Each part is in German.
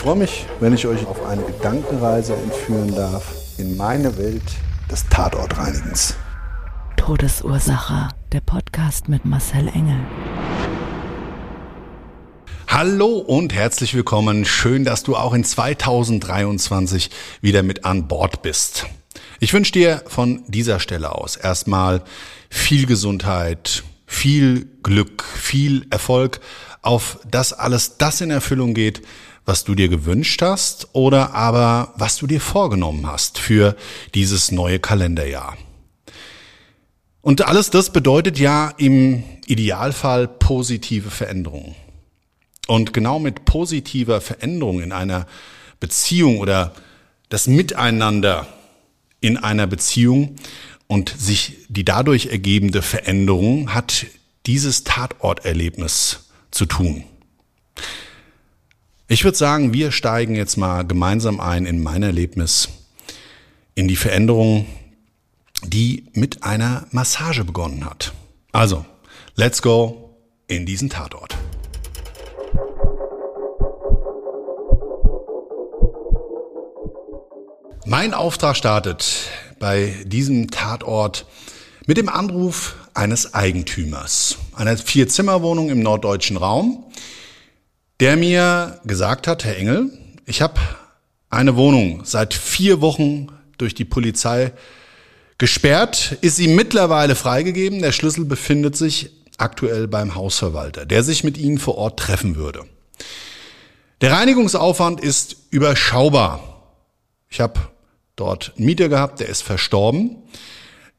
Ich freue mich, wenn ich euch auf eine Gedankenreise entführen darf in meine Welt des Tatortreinigens. Todesursache. Der Podcast mit Marcel Engel. Hallo und herzlich willkommen. Schön, dass du auch in 2023 wieder mit an Bord bist. Ich wünsche dir von dieser Stelle aus erstmal viel Gesundheit, viel Glück, viel Erfolg, auf dass alles das in Erfüllung geht, was du dir gewünscht hast oder aber was du dir vorgenommen hast für dieses neue Kalenderjahr. Und alles das bedeutet ja im Idealfall positive Veränderungen. Und genau mit positiver Veränderung in einer Beziehung oder das Miteinander in einer Beziehung und sich die dadurch ergebende Veränderung hat dieses Tatorterlebnis zu tun. Ich würde sagen, wir steigen jetzt mal gemeinsam ein in mein Erlebnis, in die Veränderung, die mit einer Massage begonnen hat. Also, let's go in diesen Tatort. Mein Auftrag startet bei diesem Tatort mit dem Anruf eines Eigentümers einer Vier-Zimmer-Wohnung im norddeutschen Raum, der mir gesagt hat, Herr Engel, ich habe eine Wohnung seit vier Wochen durch die Polizei gesperrt, ist sie mittlerweile freigegeben. Der Schlüssel befindet sich aktuell beim Hausverwalter, der sich mit Ihnen vor Ort treffen würde. Der Reinigungsaufwand ist überschaubar. Ich habe dort einen Mieter gehabt, der ist verstorben.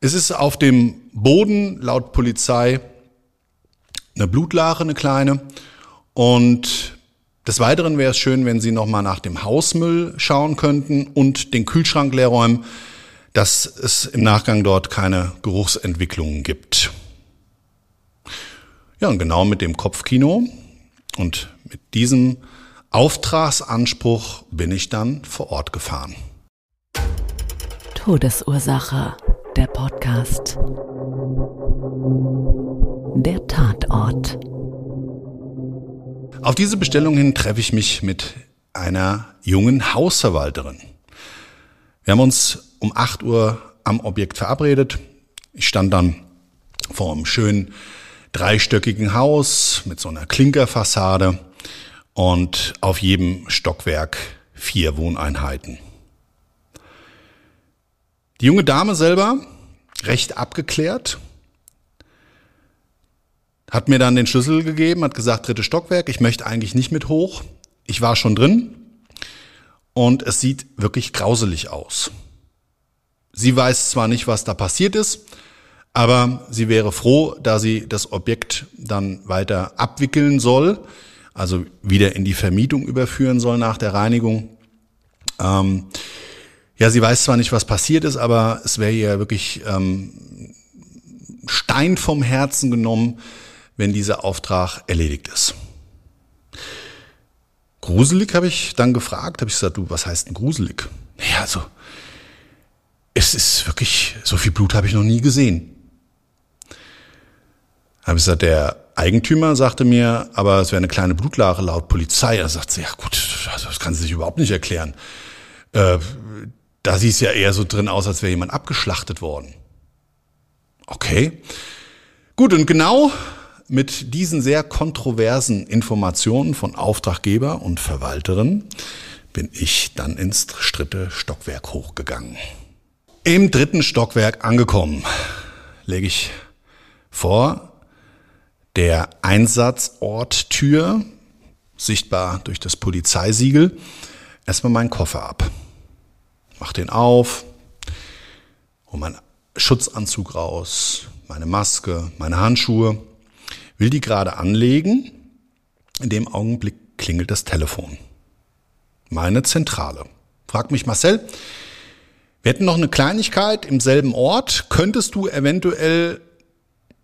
Es ist auf dem Boden laut Polizei eine Blutlache, eine kleine. Und des Weiteren wäre es schön, wenn Sie nochmal nach dem Hausmüll schauen könnten und den Kühlschrank leer räumen, dass es im Nachgang dort keine Geruchsentwicklungen gibt. Ja, und genau mit dem Kopfkino und mit diesem Auftragsanspruch bin ich dann vor Ort gefahren. Todesursache. Der Podcast. Der Tatort. Auf diese Bestellung hin treffe ich mich mit einer jungen Hausverwalterin. Wir haben uns um 8 Uhr am Objekt verabredet. Ich stand dann vor einem schönen dreistöckigen Haus mit so einer Klinkerfassade und auf jedem Stockwerk vier Wohneinheiten. Die junge Dame selber, recht abgeklärt, hat mir dann den Schlüssel gegeben, hat gesagt, dritte Stockwerk, ich möchte eigentlich nicht mit hoch. Ich war schon drin und es sieht wirklich grauselig aus. Sie weiß zwar nicht, was da passiert ist, aber sie wäre froh, da sie das Objekt dann weiter abwickeln soll, also wieder in die Vermietung überführen soll nach der Reinigung. Ähm, ja, sie weiß zwar nicht, was passiert ist, aber es wäre ihr wirklich ähm, Stein vom Herzen genommen, wenn dieser Auftrag erledigt ist. Gruselig habe ich dann gefragt, habe ich gesagt, du, was heißt denn gruselig? Ja, also, es ist wirklich, so viel Blut habe ich noch nie gesehen. Habe ich gesagt, der Eigentümer sagte mir, aber es wäre eine kleine Blutlache laut Polizei. Er sagt ja gut, also das kann sie sich überhaupt nicht erklären. Äh, da sieht es ja eher so drin aus, als wäre jemand abgeschlachtet worden. Okay. Gut, und genau mit diesen sehr kontroversen Informationen von Auftraggeber und Verwalterin bin ich dann ins dritte Stockwerk hochgegangen. Im dritten Stockwerk angekommen, lege ich vor der Einsatzorttür, sichtbar durch das Polizeisiegel, erstmal meinen Koffer ab. Mach den auf, hol meinen Schutzanzug raus, meine Maske, meine Handschuhe, will die gerade anlegen. In dem Augenblick klingelt das Telefon. Meine Zentrale. Fragt mich Marcel, wir hätten noch eine Kleinigkeit im selben Ort. Könntest du eventuell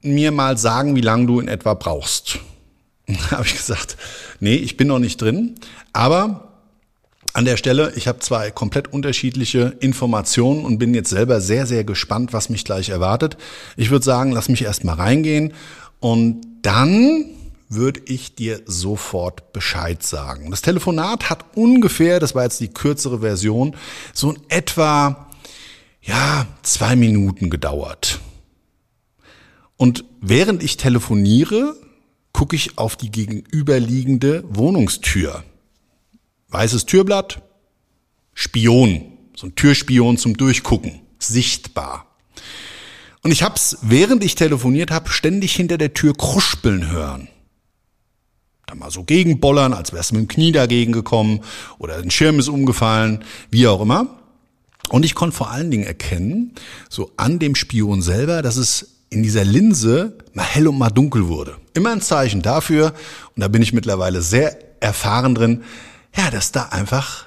mir mal sagen, wie lange du in etwa brauchst? habe ich gesagt, nee, ich bin noch nicht drin. Aber an der Stelle, ich habe zwei komplett unterschiedliche Informationen und bin jetzt selber sehr, sehr gespannt, was mich gleich erwartet. Ich würde sagen, lass mich erst mal reingehen und dann würde ich dir sofort Bescheid sagen. Das Telefonat hat ungefähr, das war jetzt die kürzere Version, so in etwa, ja, zwei Minuten gedauert. Und während ich telefoniere, gucke ich auf die gegenüberliegende Wohnungstür weißes Türblatt, Spion, so ein Türspion zum Durchgucken, sichtbar. Und ich hab's, während ich telefoniert habe, ständig hinter der Tür kruspeln hören. Da mal so gegenbollern, als wär's mit dem Knie dagegen gekommen oder ein Schirm ist umgefallen, wie auch immer. Und ich konnte vor allen Dingen erkennen, so an dem Spion selber, dass es in dieser Linse mal hell und mal dunkel wurde. Immer ein Zeichen dafür, und da bin ich mittlerweile sehr erfahren drin, ja, dass da einfach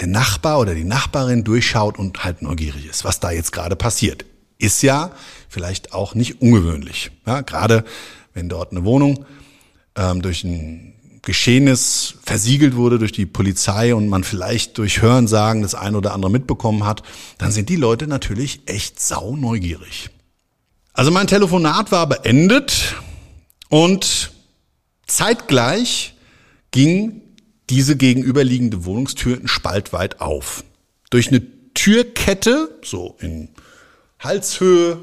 der Nachbar oder die Nachbarin durchschaut und halt neugierig ist, was da jetzt gerade passiert. Ist ja vielleicht auch nicht ungewöhnlich. Ja, gerade wenn dort eine Wohnung ähm, durch ein Geschehnis versiegelt wurde durch die Polizei und man vielleicht durch Hörensagen das ein oder andere mitbekommen hat, dann sind die Leute natürlich echt sau neugierig. Also mein Telefonat war beendet und zeitgleich ging diese gegenüberliegende Wohnungstür einen Spalt weit auf. Durch eine Türkette, so in Halshöhe,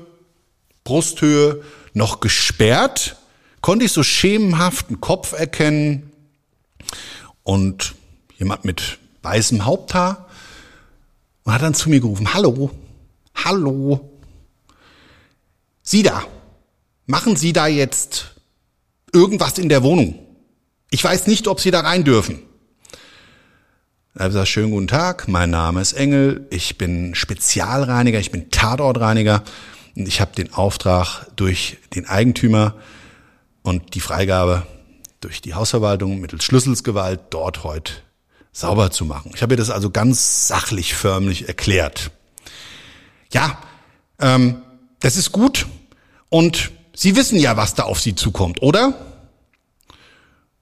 Brusthöhe, noch gesperrt, konnte ich so schemenhaft einen Kopf erkennen und jemand mit weißem Haupthaar und hat dann zu mir gerufen, hallo, hallo, Sie da, machen Sie da jetzt irgendwas in der Wohnung? Ich weiß nicht, ob Sie da rein dürfen. Er sagt, schönen guten Tag, mein Name ist Engel, ich bin Spezialreiniger, ich bin Tatortreiniger und ich habe den Auftrag durch den Eigentümer und die Freigabe durch die Hausverwaltung mittels Schlüsselsgewalt dort heute sauber zu machen. Ich habe ihr das also ganz sachlich förmlich erklärt. Ja, ähm, das ist gut und Sie wissen ja, was da auf Sie zukommt, oder?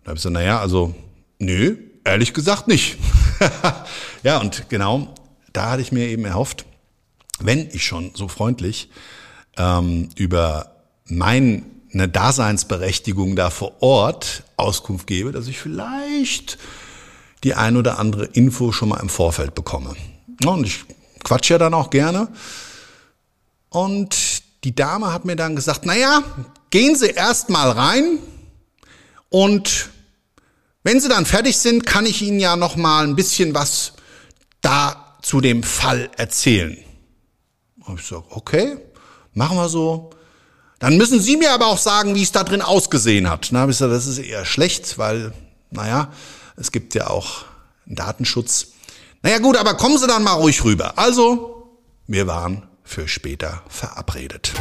Da habe ich so, naja, also, nö, ehrlich gesagt nicht. ja, und genau, da hatte ich mir eben erhofft, wenn ich schon so freundlich ähm, über meine Daseinsberechtigung da vor Ort Auskunft gebe, dass ich vielleicht die ein oder andere Info schon mal im Vorfeld bekomme. Und ich quatsche ja dann auch gerne. Und die Dame hat mir dann gesagt, naja, gehen Sie erst mal rein und wenn Sie dann fertig sind, kann ich Ihnen ja noch mal ein bisschen was da zu dem Fall erzählen. Und ich sage, okay, machen wir so. Dann müssen Sie mir aber auch sagen, wie es da drin ausgesehen hat. Na, ich gesagt, das ist eher schlecht, weil, naja, es gibt ja auch einen Datenschutz. Naja gut, aber kommen Sie dann mal ruhig rüber. Also, wir waren für später verabredet.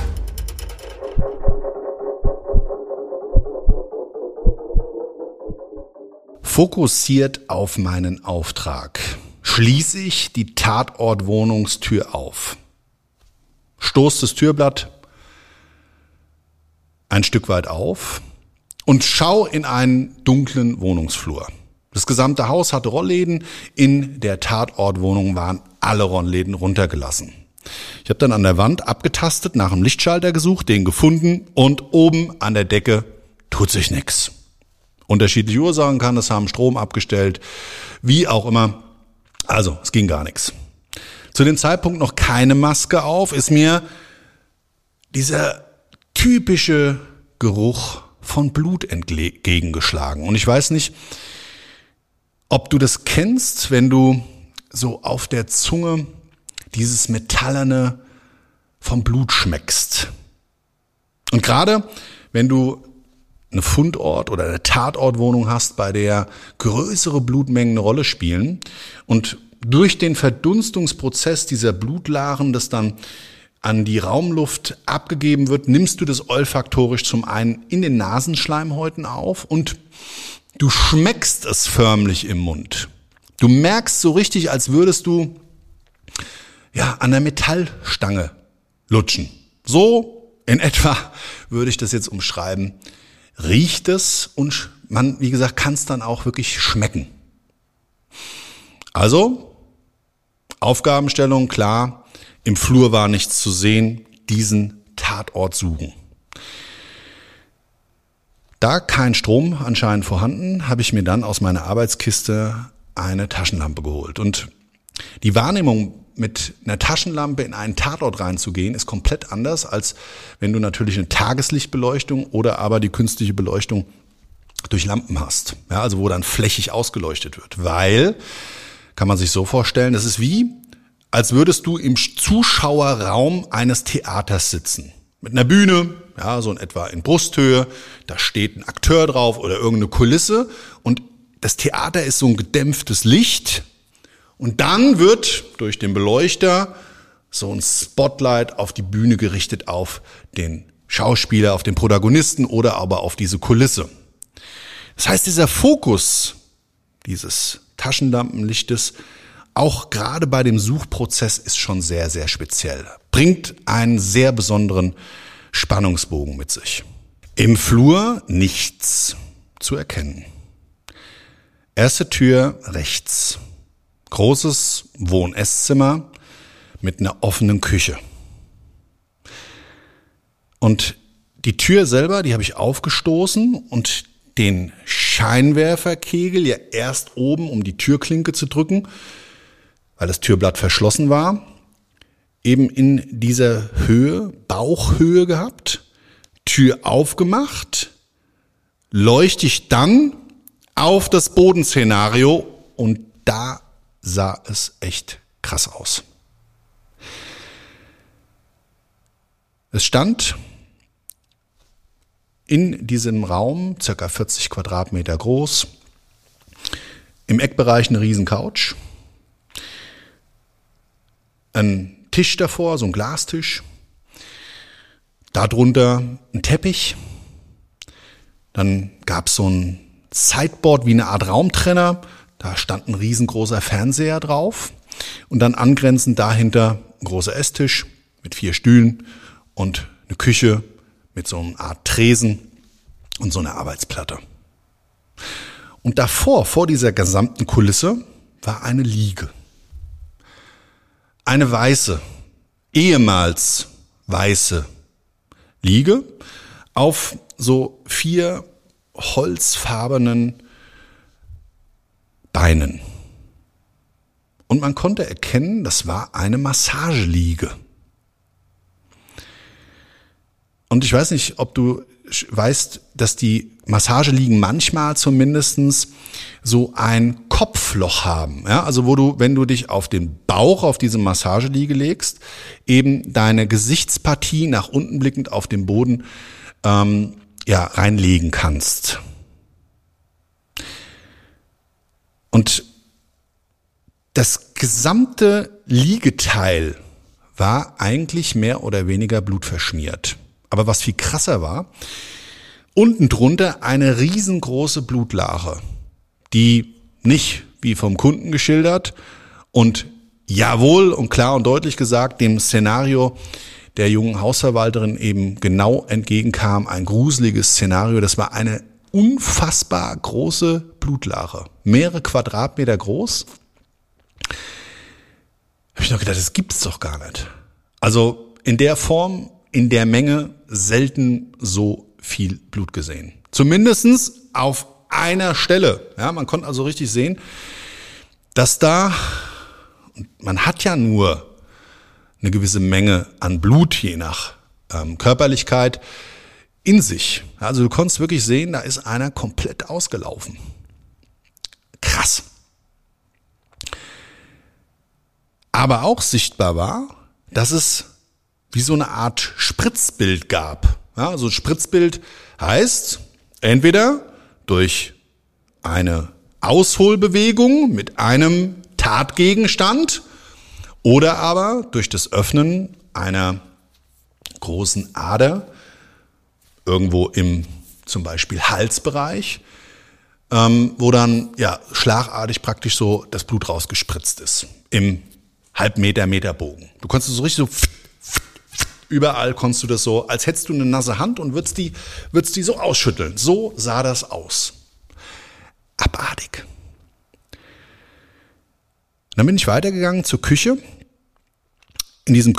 Fokussiert auf meinen Auftrag schließe ich die Tatortwohnungstür auf, stoße das Türblatt ein Stück weit auf und schau in einen dunklen Wohnungsflur. Das gesamte Haus hatte Rollläden, in der Tatortwohnung waren alle Rollläden runtergelassen. Ich habe dann an der Wand abgetastet, nach einem Lichtschalter gesucht, den gefunden und oben an der Decke tut sich nichts unterschiedliche Ursachen kann es haben, Strom abgestellt, wie auch immer. Also, es ging gar nichts. Zu dem Zeitpunkt noch keine Maske auf, ist mir dieser typische Geruch von Blut entgegengeschlagen. Und ich weiß nicht, ob du das kennst, wenn du so auf der Zunge dieses Metallerne vom Blut schmeckst. Und gerade wenn du eine Fundort oder eine Tatortwohnung hast, bei der größere Blutmengen eine Rolle spielen und durch den Verdunstungsprozess dieser Blutlachen, das dann an die Raumluft abgegeben wird, nimmst du das olfaktorisch zum einen in den Nasenschleimhäuten auf und du schmeckst es förmlich im Mund. Du merkst so richtig, als würdest du ja an der Metallstange lutschen. So in etwa würde ich das jetzt umschreiben. Riecht es und man, wie gesagt, kann es dann auch wirklich schmecken. Also, Aufgabenstellung klar, im Flur war nichts zu sehen, diesen Tatort suchen. Da kein Strom anscheinend vorhanden, habe ich mir dann aus meiner Arbeitskiste eine Taschenlampe geholt. Und die Wahrnehmung mit einer Taschenlampe in einen Tatort reinzugehen, ist komplett anders, als wenn du natürlich eine Tageslichtbeleuchtung oder aber die künstliche Beleuchtung durch Lampen hast. Ja, also wo dann flächig ausgeleuchtet wird. Weil, kann man sich so vorstellen, das ist wie, als würdest du im Zuschauerraum eines Theaters sitzen. Mit einer Bühne, ja, so in etwa in Brusthöhe, da steht ein Akteur drauf oder irgendeine Kulisse und das Theater ist so ein gedämpftes Licht und dann wird durch den Beleuchter so ein Spotlight auf die Bühne gerichtet auf den Schauspieler, auf den Protagonisten oder aber auf diese Kulisse. Das heißt, dieser Fokus dieses Taschenlampenlichtes, auch gerade bei dem Suchprozess, ist schon sehr, sehr speziell. Bringt einen sehr besonderen Spannungsbogen mit sich. Im Flur nichts zu erkennen. Erste Tür rechts. Großes Wohn-Esszimmer mit einer offenen Küche. Und die Tür selber, die habe ich aufgestoßen und den Scheinwerferkegel ja erst oben, um die Türklinke zu drücken, weil das Türblatt verschlossen war, eben in dieser Höhe, Bauchhöhe gehabt, Tür aufgemacht, leuchte ich dann auf das Bodenszenario und da sah es echt krass aus. Es stand in diesem Raum, circa 40 Quadratmeter groß, im Eckbereich eine riesen Couch, ein Tisch davor, so ein Glastisch, darunter ein Teppich, dann gab es so ein Sideboard wie eine Art Raumtrenner, da stand ein riesengroßer Fernseher drauf und dann angrenzend dahinter ein großer Esstisch mit vier Stühlen und eine Küche mit so einer Art Tresen und so einer Arbeitsplatte. Und davor, vor dieser gesamten Kulisse, war eine Liege. Eine weiße, ehemals weiße Liege auf so vier holzfarbenen Beinen. Und man konnte erkennen, das war eine Massageliege. Und ich weiß nicht, ob du weißt, dass die Massageliegen manchmal zumindestens so ein Kopfloch haben. Ja, also wo du, wenn du dich auf den Bauch auf diese Massageliege legst, eben deine Gesichtspartie nach unten blickend auf den Boden ähm, ja, reinlegen kannst. Und das gesamte Liegeteil war eigentlich mehr oder weniger blutverschmiert. Aber was viel krasser war, unten drunter eine riesengroße Blutlache, die nicht, wie vom Kunden geschildert, und jawohl und klar und deutlich gesagt, dem Szenario der jungen Hausverwalterin eben genau entgegenkam, ein gruseliges Szenario. Das war eine unfassbar große Blutlache, mehrere Quadratmeter groß. Habe ich noch gedacht, das gibt's doch gar nicht. Also in der Form, in der Menge selten so viel Blut gesehen. Zumindestens auf einer Stelle. Ja, man konnte also richtig sehen, dass da, man hat ja nur eine gewisse Menge an Blut, je nach ähm, Körperlichkeit, in sich. Also du konntest wirklich sehen, da ist einer komplett ausgelaufen. Krass. Aber auch sichtbar war, dass es wie so eine Art Spritzbild gab. Ja, so ein Spritzbild heißt, entweder durch eine Ausholbewegung mit einem Tatgegenstand oder aber durch das Öffnen einer großen Ader irgendwo im zum Beispiel Halsbereich, ähm, wo dann ja schlagartig praktisch so das Blut rausgespritzt ist im Halbmeter Meter Bogen. Du konntest so richtig so überall konntest du das so, als hättest du eine nasse Hand und würdest die, würdest die so ausschütteln. So sah das aus. Abartig. Dann bin ich weitergegangen zur Küche. In diesem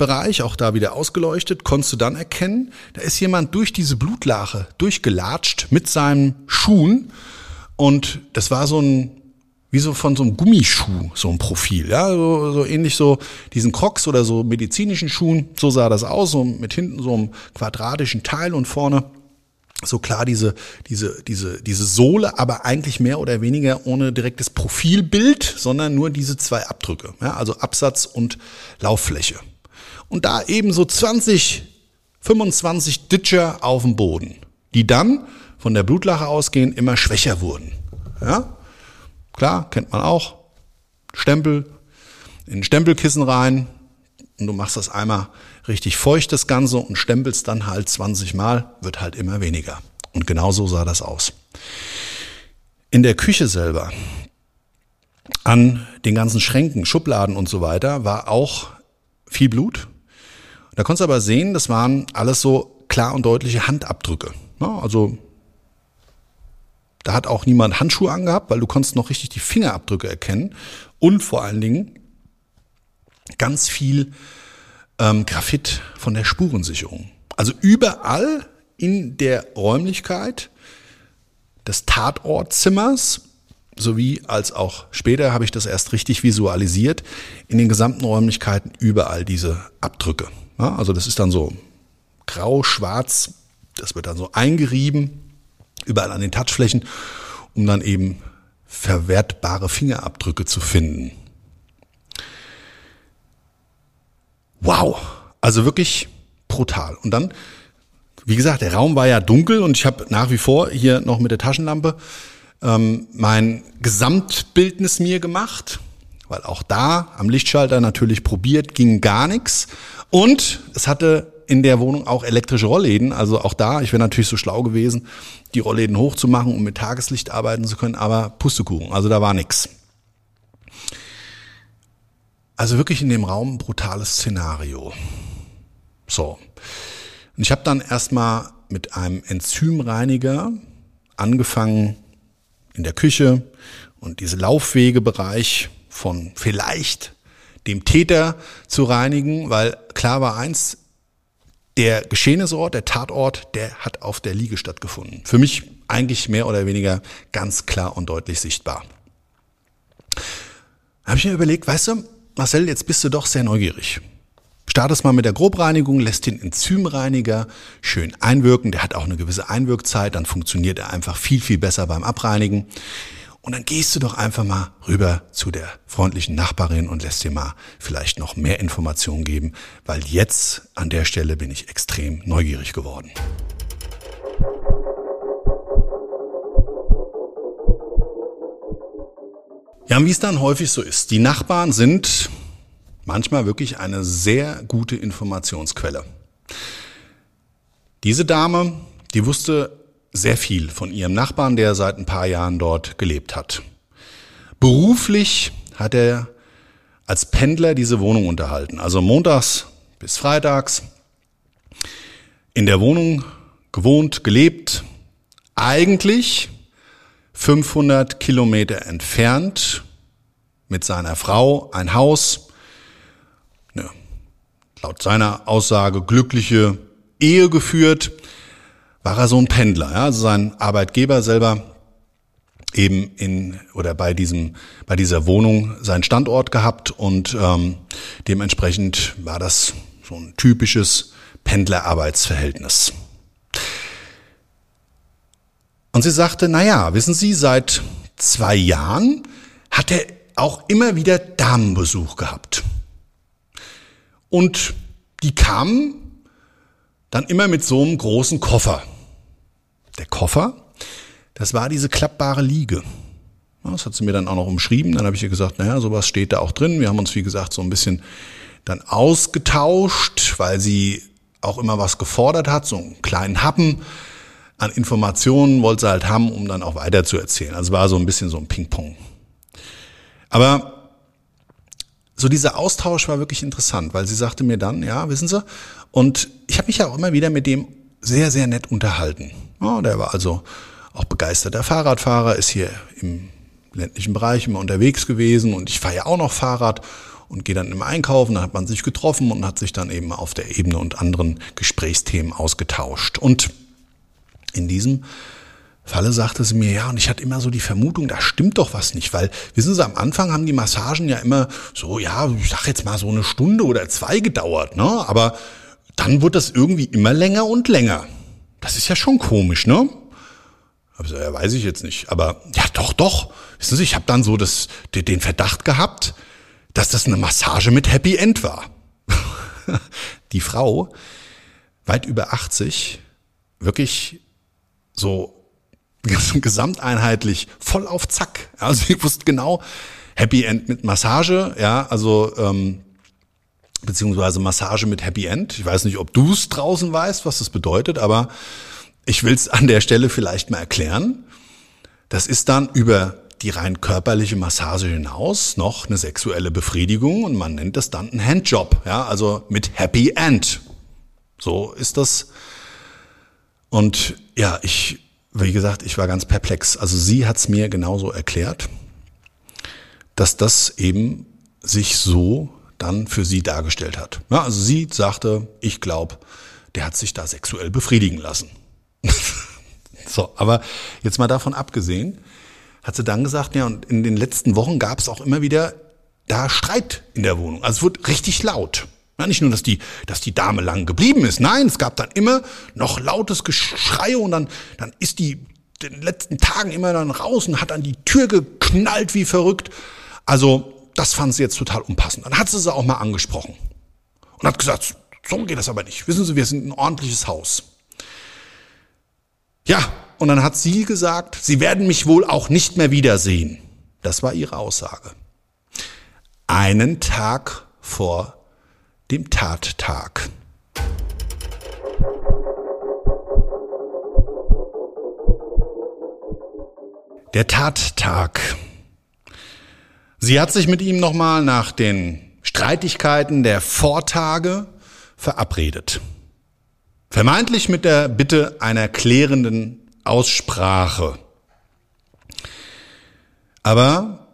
Küchenbereich, auch da wieder ausgeleuchtet, konntest du dann erkennen, da ist jemand durch diese Blutlache durchgelatscht mit seinen Schuhen. Und das war so ein, wie so von so einem Gummischuh, so ein Profil, ja, so, so ähnlich so diesen Crocs oder so medizinischen Schuhen, so sah das aus, so mit hinten so einem quadratischen Teil und vorne so klar diese, diese, diese, diese Sohle, aber eigentlich mehr oder weniger ohne direktes Profilbild, sondern nur diese zwei Abdrücke, ja, also Absatz und Lauffläche. Und da eben so 20, 25 Ditcher auf dem Boden, die dann von der Blutlache ausgehen immer schwächer wurden. Ja? Klar, kennt man auch. Stempel, in ein Stempelkissen rein und du machst das einmal richtig feucht, das Ganze, und stempelst dann halt 20 Mal, wird halt immer weniger. Und genau so sah das aus. In der Küche selber, an den ganzen Schränken, Schubladen und so weiter, war auch viel Blut. Da konntest du aber sehen, das waren alles so klar und deutliche Handabdrücke. also da hat auch niemand Handschuhe angehabt, weil du konntest noch richtig die Fingerabdrücke erkennen. Und vor allen Dingen ganz viel ähm, Graphit von der Spurensicherung. Also überall in der Räumlichkeit des Tatortzimmers sowie als auch später habe ich das erst richtig visualisiert, in den gesamten Räumlichkeiten überall diese Abdrücke. Ja, also das ist dann so grau, schwarz, das wird dann so eingerieben, überall an den Touchflächen, um dann eben verwertbare Fingerabdrücke zu finden. wow, also wirklich brutal. Und dann, wie gesagt, der Raum war ja dunkel und ich habe nach wie vor hier noch mit der Taschenlampe ähm, mein Gesamtbildnis mir gemacht, weil auch da am Lichtschalter natürlich probiert, ging gar nichts. Und es hatte in der Wohnung auch elektrische Rollläden. Also auch da, ich wäre natürlich so schlau gewesen, die Rollläden hochzumachen, um mit Tageslicht arbeiten zu können, aber Pustekuchen, also da war nichts. Also wirklich in dem Raum brutales Szenario. So. Und ich habe dann erstmal mit einem Enzymreiniger angefangen in der Küche und diese Laufwegebereich von vielleicht dem Täter zu reinigen, weil klar war eins, der Geschehnisort, der Tatort, der hat auf der Liege stattgefunden. Für mich eigentlich mehr oder weniger ganz klar und deutlich sichtbar. Habe ich mir überlegt, weißt du, Marcel, jetzt bist du doch sehr neugierig. Startest mal mit der Grobreinigung, lässt den Enzymreiniger schön einwirken. Der hat auch eine gewisse Einwirkzeit, dann funktioniert er einfach viel, viel besser beim Abreinigen. Und dann gehst du doch einfach mal rüber zu der freundlichen Nachbarin und lässt dir mal vielleicht noch mehr Informationen geben, weil jetzt an der Stelle bin ich extrem neugierig geworden. Ja, und wie es dann häufig so ist, die Nachbarn sind manchmal wirklich eine sehr gute Informationsquelle. Diese Dame, die wusste sehr viel von ihrem Nachbarn, der seit ein paar Jahren dort gelebt hat. Beruflich hat er als Pendler diese Wohnung unterhalten, also montags bis freitags in der Wohnung gewohnt, gelebt, eigentlich 500 Kilometer entfernt mit seiner Frau ein Haus, eine, laut seiner Aussage glückliche Ehe geführt, war er so ein Pendler. Ja? Also sein Arbeitgeber selber eben in oder bei diesem bei dieser Wohnung seinen Standort gehabt und ähm, dementsprechend war das so ein typisches Pendlerarbeitsverhältnis. Und sie sagte, na ja, wissen Sie, seit zwei Jahren hat er auch immer wieder Damenbesuch gehabt. Und die kamen dann immer mit so einem großen Koffer. Der Koffer, das war diese klappbare Liege. Das hat sie mir dann auch noch umschrieben. Dann habe ich ihr gesagt, naja, sowas steht da auch drin. Wir haben uns, wie gesagt, so ein bisschen dann ausgetauscht, weil sie auch immer was gefordert hat, so einen kleinen Happen an Informationen wollte sie halt haben, um dann auch weiter zu erzählen. Also war so ein bisschen so ein Ping-Pong. Aber so dieser Austausch war wirklich interessant, weil sie sagte mir dann, ja, wissen Sie, und ich habe mich ja auch immer wieder mit dem sehr, sehr nett unterhalten. Ja, der war also auch begeisterter Fahrradfahrer, ist hier im ländlichen Bereich immer unterwegs gewesen und ich fahre ja auch noch Fahrrad und gehe dann im Einkaufen, da hat man sich getroffen und hat sich dann eben auf der Ebene und anderen Gesprächsthemen ausgetauscht. Und in diesem Falle sagte sie mir, ja, und ich hatte immer so die Vermutung, da stimmt doch was nicht, weil, wissen Sie, am Anfang haben die Massagen ja immer so, ja, ich sag jetzt mal so eine Stunde oder zwei gedauert, ne? Aber dann wird das irgendwie immer länger und länger. Das ist ja schon komisch, ne? Aber ja, weiß ich jetzt nicht. Aber ja, doch, doch. Wissen Sie, ich habe dann so das, den Verdacht gehabt, dass das eine Massage mit Happy End war. die Frau, weit über 80, wirklich so gesamteinheitlich voll auf Zack. Also ich wusste genau, Happy End mit Massage, ja, also ähm, beziehungsweise Massage mit Happy End. Ich weiß nicht, ob du es draußen weißt, was das bedeutet, aber ich will es an der Stelle vielleicht mal erklären. Das ist dann über die rein körperliche Massage hinaus noch eine sexuelle Befriedigung und man nennt das dann ein Handjob, ja, also mit Happy End. So ist das. Und ja, ich, wie gesagt, ich war ganz perplex. Also sie hat es mir genauso erklärt, dass das eben sich so dann für sie dargestellt hat. Ja, also sie sagte, ich glaube, der hat sich da sexuell befriedigen lassen. so, aber jetzt mal davon abgesehen, hat sie dann gesagt, ja, und in den letzten Wochen gab es auch immer wieder da Streit in der Wohnung. Also es wird richtig laut. Ja, nicht nur, dass die, dass die Dame lang geblieben ist. Nein, es gab dann immer noch lautes Geschrei und dann, dann ist die in den letzten Tagen immer dann raus und hat an die Tür geknallt wie verrückt. Also das fand sie jetzt total unpassend. Dann hat sie sie auch mal angesprochen und hat gesagt, so geht das aber nicht. Wissen Sie, wir sind ein ordentliches Haus. Ja, und dann hat sie gesagt, Sie werden mich wohl auch nicht mehr wiedersehen. Das war ihre Aussage. Einen Tag vor dem Tattag. Der Tattag. Sie hat sich mit ihm nochmal nach den Streitigkeiten der Vortage verabredet. Vermeintlich mit der Bitte einer klärenden Aussprache. Aber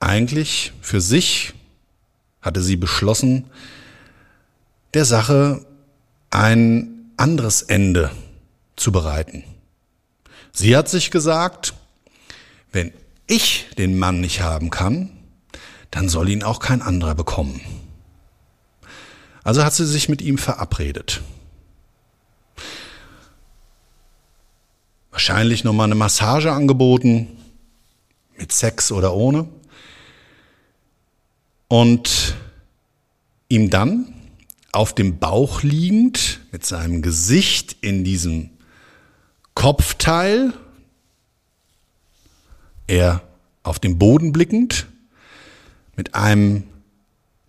eigentlich für sich hatte sie beschlossen, der Sache ein anderes Ende zu bereiten. Sie hat sich gesagt, wenn ich den Mann nicht haben kann, dann soll ihn auch kein anderer bekommen. Also hat sie sich mit ihm verabredet. Wahrscheinlich nochmal eine Massage angeboten, mit Sex oder ohne und ihm dann auf dem Bauch liegend mit seinem Gesicht in diesem Kopfteil, er auf dem Boden blickend, mit einem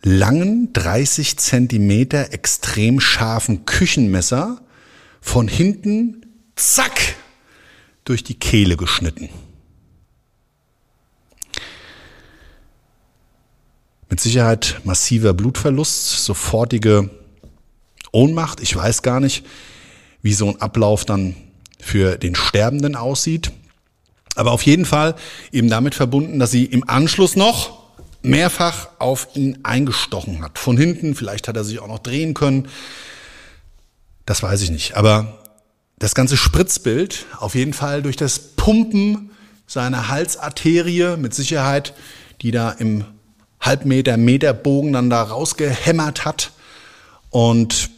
langen 30 Zentimeter extrem scharfen Küchenmesser von hinten, zack, durch die Kehle geschnitten. Mit Sicherheit massiver Blutverlust, sofortige Ohnmacht. Ich weiß gar nicht, wie so ein Ablauf dann für den Sterbenden aussieht. Aber auf jeden Fall eben damit verbunden, dass sie im Anschluss noch mehrfach auf ihn eingestochen hat. Von hinten, vielleicht hat er sich auch noch drehen können. Das weiß ich nicht. Aber das ganze Spritzbild, auf jeden Fall durch das Pumpen seiner Halsarterie, mit Sicherheit, die da im Halbmeter, Meter Bogen dann da rausgehämmert hat und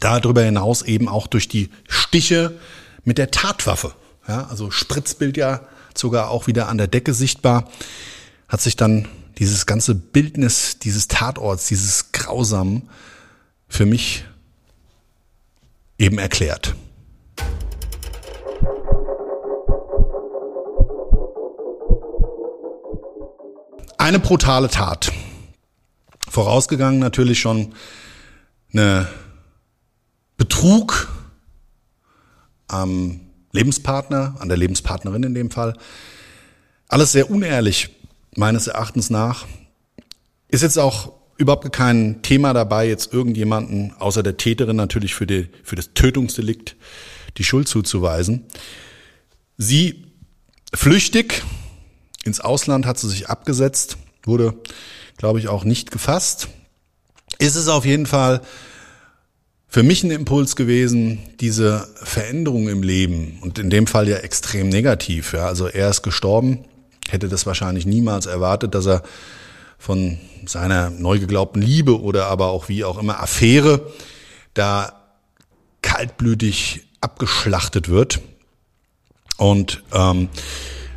darüber hinaus eben auch durch die Stiche mit der Tatwaffe. Ja, also Spritzbild ja sogar auch wieder an der Decke sichtbar, hat sich dann dieses ganze Bildnis dieses Tatorts, dieses Grausamen für mich eben erklärt. Eine brutale Tat. Vorausgegangen natürlich schon eine Betrug am Lebenspartner, an der Lebenspartnerin in dem Fall. Alles sehr unehrlich, meines Erachtens nach. Ist jetzt auch überhaupt kein Thema dabei, jetzt irgendjemanden, außer der Täterin natürlich für, die, für das Tötungsdelikt, die Schuld zuzuweisen. Sie flüchtig ins Ausland hat sie sich abgesetzt, wurde, glaube ich, auch nicht gefasst. Ist es auf jeden Fall für mich ein Impuls gewesen, diese Veränderung im Leben und in dem Fall ja extrem negativ. Ja, also er ist gestorben, hätte das wahrscheinlich niemals erwartet, dass er von seiner neu geglaubten Liebe oder aber auch wie auch immer Affäre da kaltblütig abgeschlachtet wird. Und ähm,